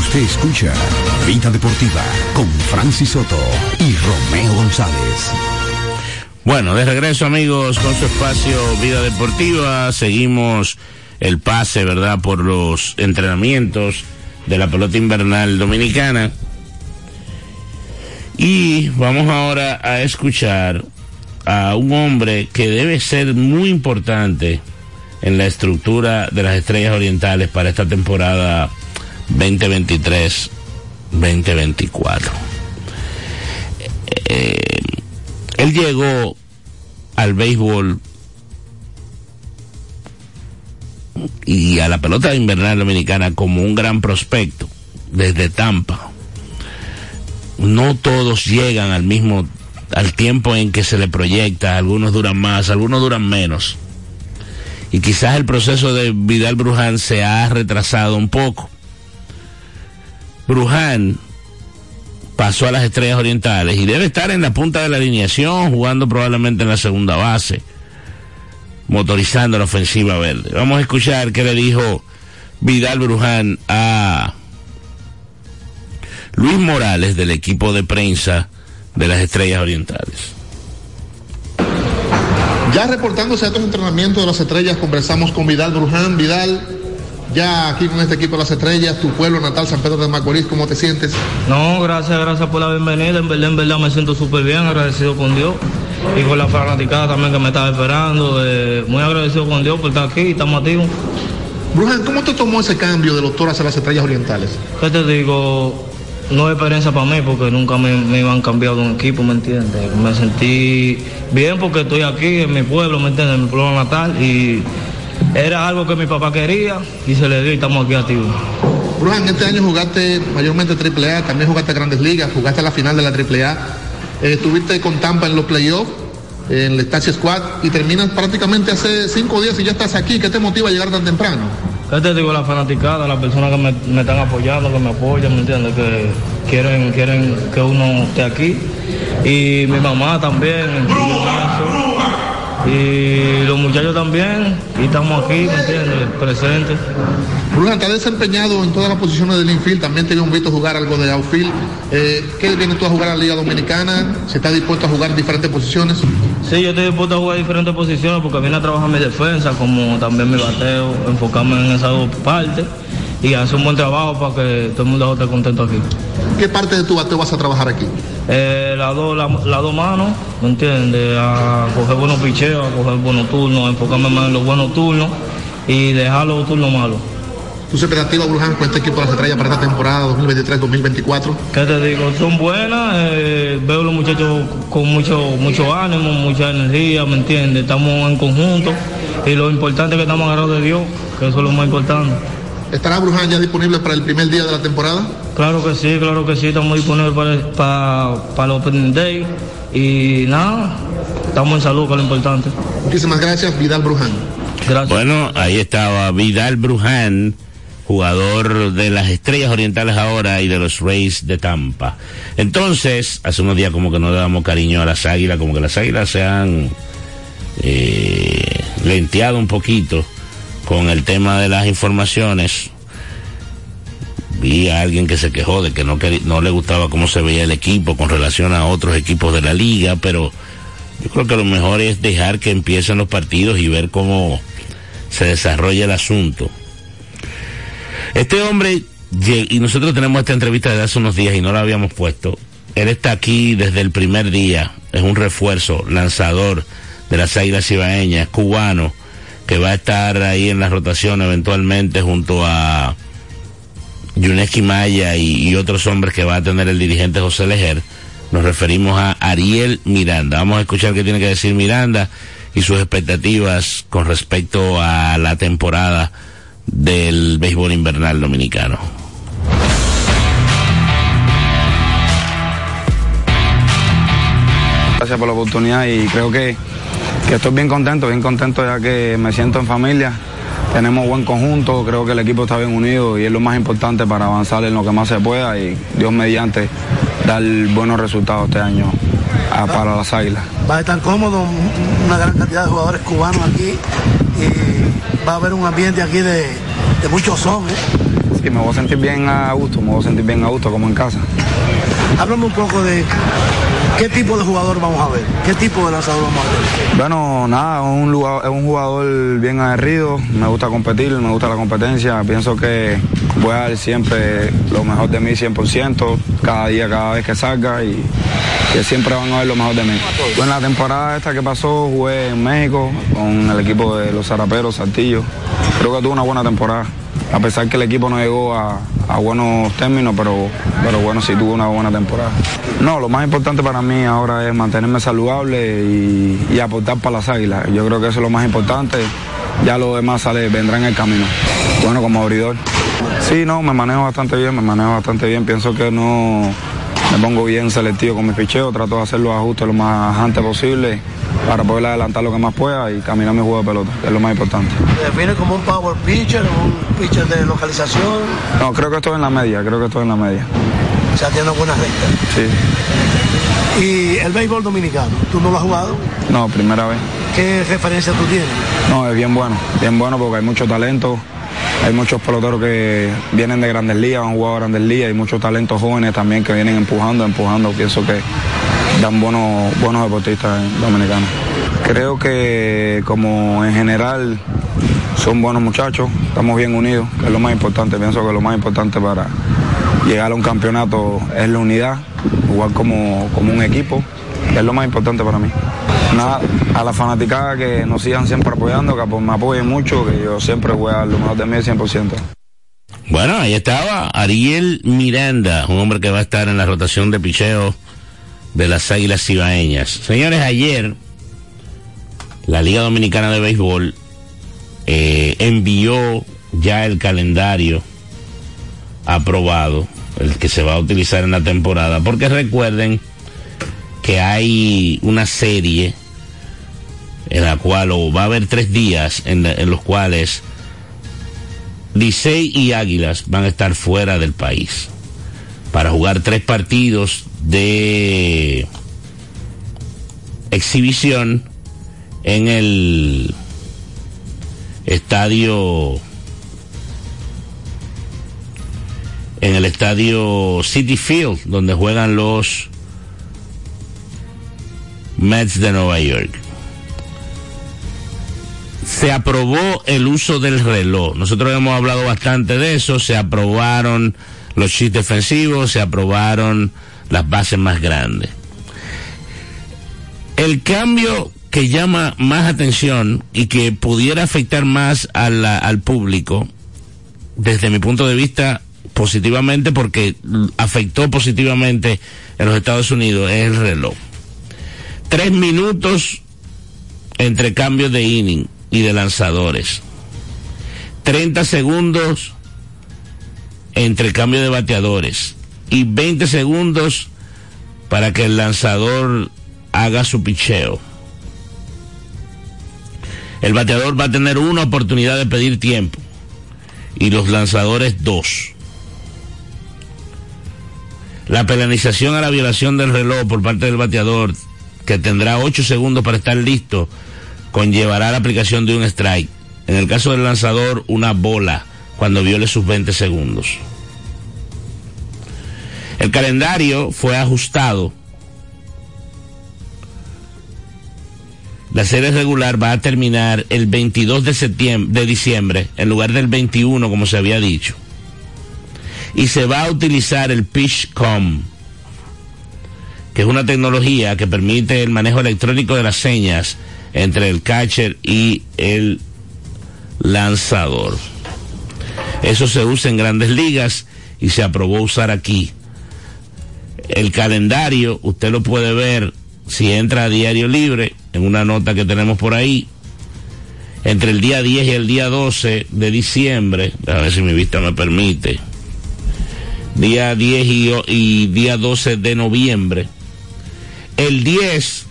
Usted escucha Vida Deportiva con Francis Soto y Romeo González. Bueno, de regreso amigos con su espacio Vida Deportiva. Seguimos el pase, ¿verdad? Por los entrenamientos de la pelota invernal dominicana. Y vamos ahora a escuchar a un hombre que debe ser muy importante en la estructura de las estrellas orientales para esta temporada 2023-2024. Eh, él llegó al béisbol y a la pelota invernal dominicana como un gran prospecto desde Tampa. No todos llegan al mismo al tiempo en que se le proyecta, algunos duran más, algunos duran menos. Y quizás el proceso de Vidal Bruján se ha retrasado un poco. Bruján pasó a las Estrellas Orientales y debe estar en la punta de la alineación, jugando probablemente en la segunda base, motorizando la ofensiva verde. Vamos a escuchar qué le dijo Vidal Bruján a Luis Morales del equipo de prensa de las Estrellas Orientales. Ya reportándose a estos entrenamientos de las estrellas, conversamos con Vidal Bruján. Vidal, ya aquí con este equipo de las estrellas, tu pueblo natal, San Pedro de Macorís, ¿cómo te sientes? No, gracias, gracias por la bienvenida. En verdad, en verdad me siento súper bien, agradecido con Dios y con la fanaticada también que me estaba esperando. Eh, muy agradecido con Dios por estar aquí y estamos activos. Bruján, ¿cómo te tomó ese cambio de los toros a las estrellas orientales? ¿Qué te digo? No es experiencia para mí porque nunca me, me iban cambiado de un equipo, ¿me entiendes? Me sentí bien porque estoy aquí en mi pueblo, ¿me entiendes? En mi pueblo natal y era algo que mi papá quería y se le dio y estamos aquí activos. Bruján, este año jugaste mayormente AAA, también jugaste Grandes Ligas, jugaste la final de la AAA, eh, estuviste con Tampa en los playoffs, en el Taxi Squad y terminas prácticamente hace cinco días y ya estás aquí. ¿Qué te motiva a llegar tan temprano? ¿Qué te digo? La fanaticada, las personas que me, me están apoyando, que me apoyan, ¿me entiendes? Que quieren, quieren que uno esté aquí. Y mi mamá también, y los muchachos también, y estamos aquí, ¿me entiendes? Presentes. Bruján, te has desempeñado en todas las posiciones del infield, también te un visto jugar algo de outfield. Eh, ¿Qué vienes tú a jugar a la Liga Dominicana? ¿Se está dispuesto a jugar en diferentes posiciones? Sí, yo estoy dispuesto a jugar en diferentes posiciones porque vine a trabajar mi defensa, como también mi bateo, enfocarme en esas dos partes y hacer un buen trabajo para que todo el mundo esté contento aquí. ¿Qué parte de tu bateo vas a trabajar aquí? Eh, las dos la, la dos manos, ¿me entiendes? A coger buenos picheos, a coger buenos turnos, a enfocarme más en los buenos turnos y dejar los turnos malos. ¿Tus expectativas, Bruján, con este equipo de las estrellas para esta temporada 2023-2024? ¿Qué te digo? Son buenas, eh, veo a los muchachos con mucho, mucho ánimo, mucha energía, ¿me entiendes? Estamos en conjunto y lo importante es que estamos agarrados de Dios, que eso es lo más importante. ¿Estará Bruján ya disponible para el primer día de la temporada? Claro que sí, claro que sí, estamos disponibles para, para, para el Opening Day y nada, estamos en salud, que es lo importante. Muchísimas gracias, Vidal Bruján. Gracias. Bueno, ahí estaba Vidal Bruján, jugador de las Estrellas Orientales ahora y de los Rays de Tampa. Entonces, hace unos días como que no le damos cariño a las águilas, como que las águilas se han eh, lenteado un poquito con el tema de las informaciones. Vi a alguien que se quejó de que no, no le gustaba cómo se veía el equipo con relación a otros equipos de la liga, pero yo creo que lo mejor es dejar que empiecen los partidos y ver cómo se desarrolla el asunto. Este hombre, y nosotros tenemos esta entrevista desde hace unos días y no la habíamos puesto, él está aquí desde el primer día, es un refuerzo, lanzador de las Águilas Ibaeñas, cubano, que va a estar ahí en la rotación eventualmente junto a Yuneski Maya y, y, otros hombres que va a tener el dirigente José Lejer. Nos referimos a Ariel Miranda. Vamos a escuchar qué tiene que decir Miranda y sus expectativas con respecto a la temporada del béisbol invernal dominicano. Gracias por la oportunidad y creo que, que estoy bien contento, bien contento ya que me siento en familia. Tenemos buen conjunto, creo que el equipo está bien unido y es lo más importante para avanzar en lo que más se pueda y Dios mediante dar buenos resultados este año a, para las águilas. Va a estar cómodo, una gran cantidad de jugadores cubanos aquí y va a haber un ambiente aquí de, de muchos son. ¿eh? y me voy a sentir bien a gusto, me voy a sentir bien a gusto como en casa. Háblame un poco de qué tipo de jugador vamos a ver, qué tipo de lanzador vamos a ver. Bueno, nada, es un, jugador bien aguerrido, me gusta competir, me gusta la competencia, pienso que voy a dar siempre lo mejor de mí 100%, cada día, cada vez que salga y que siempre van a ver lo mejor de mí. Bueno, la temporada esta que pasó jugué en México con el equipo de los Zaraperos, Saltillo, creo que tuve una buena temporada. A pesar que el equipo no llegó a, buenos términos, pero, pero bueno, sí tuvo una buena temporada. No, lo más importante para mí ahora es mantenerme saludable y, y aportar para las águilas. Yo creo que eso es lo más importante. Ya lo demás sale, vendrá en el camino. Bueno, como abridor. Sí, no, me manejo bastante bien, me manejo bastante bien. Pienso que no me pongo bien selectivo con mis picheos, trato de hacer los ajustes lo más antes posible para poder adelantar lo que más pueda y caminar mi juego de pelota, que es lo más importante. ¿Te define como un power pitcher, un pitcher de localización? No, creo que estoy en la media, creo que estoy en la media. O sea, tiene buenas rectas. Sí. Y el béisbol dominicano, ¿tú no lo has jugado? No, primera vez. ¿Qué referencia tú tienes? No, es bien bueno, bien bueno porque hay mucho talento. Hay muchos peloteros que vienen de grandes ligas, han jugado grandes ligas, hay muchos talentos jóvenes también que vienen empujando, empujando. Pienso que dan buenos, buenos deportistas dominicanos. Creo que como en general son buenos muchachos, estamos bien unidos, es lo más importante. Pienso que lo más importante para llegar a un campeonato es la unidad, jugar como, como un equipo, es lo más importante para mí. Nada, a la fanaticada que nos sigan siempre apoyando, que me apoyen mucho, que yo siempre voy a dar lo mejor de mí al 100%. Bueno, ahí estaba Ariel Miranda, un hombre que va a estar en la rotación de picheo de las Águilas Cibaeñas. Señores, ayer la Liga Dominicana de Béisbol eh, envió ya el calendario aprobado, el que se va a utilizar en la temporada, porque recuerden que hay una serie en la cual o va a haber tres días en, en los cuales Licey y Águilas van a estar fuera del país para jugar tres partidos de exhibición en el estadio en el estadio City Field donde juegan los Mets de Nueva York se aprobó el uso del reloj. Nosotros hemos hablado bastante de eso. Se aprobaron los chips defensivos, se aprobaron las bases más grandes. El cambio que llama más atención y que pudiera afectar más al público, desde mi punto de vista, positivamente, porque afectó positivamente en los Estados Unidos, es el reloj. Tres minutos entre cambios de inning y de lanzadores. 30 segundos entre cambio de bateadores y 20 segundos para que el lanzador haga su picheo. El bateador va a tener una oportunidad de pedir tiempo y los lanzadores dos. La penalización a la violación del reloj por parte del bateador, que tendrá 8 segundos para estar listo, conllevará la aplicación de un strike. En el caso del lanzador, una bola cuando viole sus 20 segundos. El calendario fue ajustado. La serie regular va a terminar el 22 de septiembre, de diciembre, en lugar del 21 como se había dicho. Y se va a utilizar el PitchCom, que es una tecnología que permite el manejo electrónico de las señas entre el catcher y el lanzador. Eso se usa en grandes ligas y se aprobó usar aquí. El calendario, usted lo puede ver si entra a Diario Libre, en una nota que tenemos por ahí, entre el día 10 y el día 12 de diciembre, a ver si mi vista me permite, día 10 y, día 12 de noviembre. El 10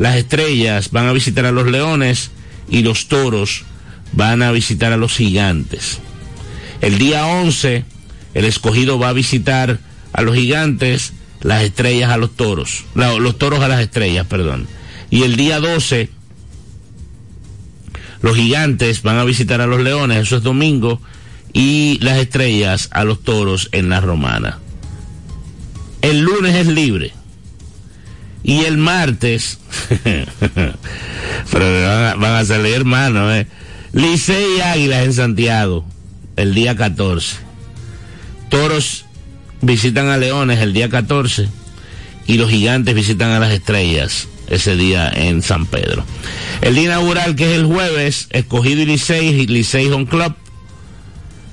las estrellas van a visitar a los leones y los toros van a visitar a los gigantes. El día 11, el escogido va a visitar a los gigantes, las estrellas a los toros, los toros a las estrellas, perdón. Y el día 12, los gigantes van a visitar a los leones, eso es domingo, y las estrellas a los toros en la romana. El lunes es libre. Y el martes, *laughs* pero van a, salir hermanos, eh. Licey y Águilas en Santiago, el día 14. Toros visitan a Leones el día 14 y los gigantes visitan a las estrellas ese día en San Pedro. El día inaugural que es el jueves, escogido y Licey, Licey Home Club,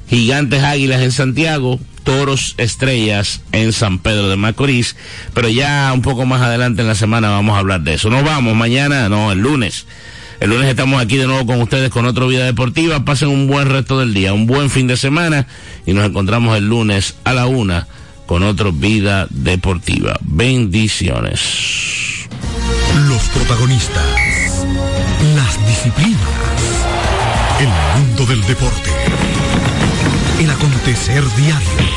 Gigantes Águilas en Santiago, Toros Estrellas en San Pedro de Macorís, pero ya un poco más adelante en la semana vamos a hablar de eso. Nos vamos mañana, no, el lunes. El lunes estamos aquí de nuevo con ustedes con otra vida deportiva. Pasen un buen resto del día, un buen fin de semana y nos encontramos el lunes a la una con otra vida deportiva. Bendiciones. Los protagonistas, las disciplinas, el mundo del deporte, el acontecer diario.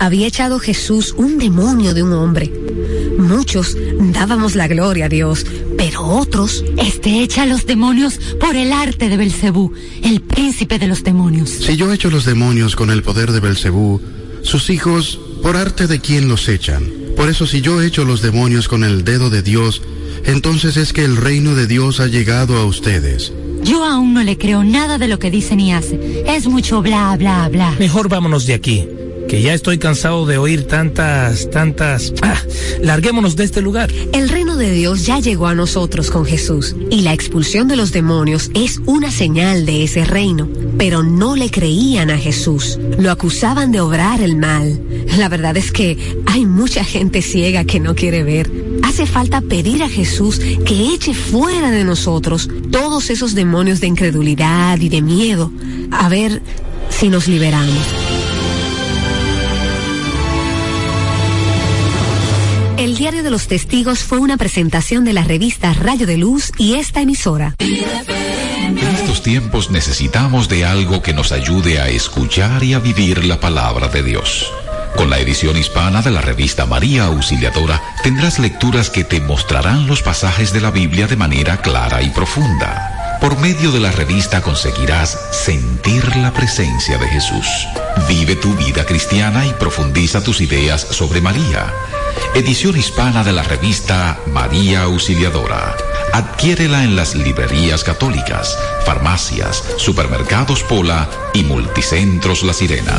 había echado Jesús un demonio de un hombre. Muchos dábamos la gloria a Dios, pero otros... Este echa a los demonios por el arte de Belcebú, el príncipe de los demonios. Si yo echo los demonios con el poder de Belcebú, sus hijos, por arte de quién los echan. Por eso si yo echo los demonios con el dedo de Dios, entonces es que el reino de Dios ha llegado a ustedes. Yo aún no le creo nada de lo que dice ni hace. Es mucho bla, bla, bla. Mejor vámonos de aquí, que ya estoy cansado de oír tantas, tantas... Ah, larguémonos de este lugar. El reino de Dios ya llegó a nosotros con Jesús y la expulsión de los demonios es una señal de ese reino. Pero no le creían a Jesús, lo acusaban de obrar el mal. La verdad es que hay mucha gente ciega que no quiere ver. Hace falta pedir a Jesús que eche fuera de nosotros todos esos demonios de incredulidad y de miedo, a ver si nos liberamos. Diario de los Testigos fue una presentación de la revista Rayo de Luz y esta emisora. En estos tiempos necesitamos de algo que nos ayude a escuchar y a vivir la palabra de Dios. Con la edición hispana de la revista María Auxiliadora tendrás lecturas que te mostrarán los pasajes de la Biblia de manera clara y profunda. Por medio de la revista conseguirás sentir la presencia de Jesús. Vive tu vida cristiana y profundiza tus ideas sobre María. Edición hispana de la revista María Auxiliadora. Adquiérela en las librerías católicas, farmacias, supermercados Pola y multicentros La Sirena.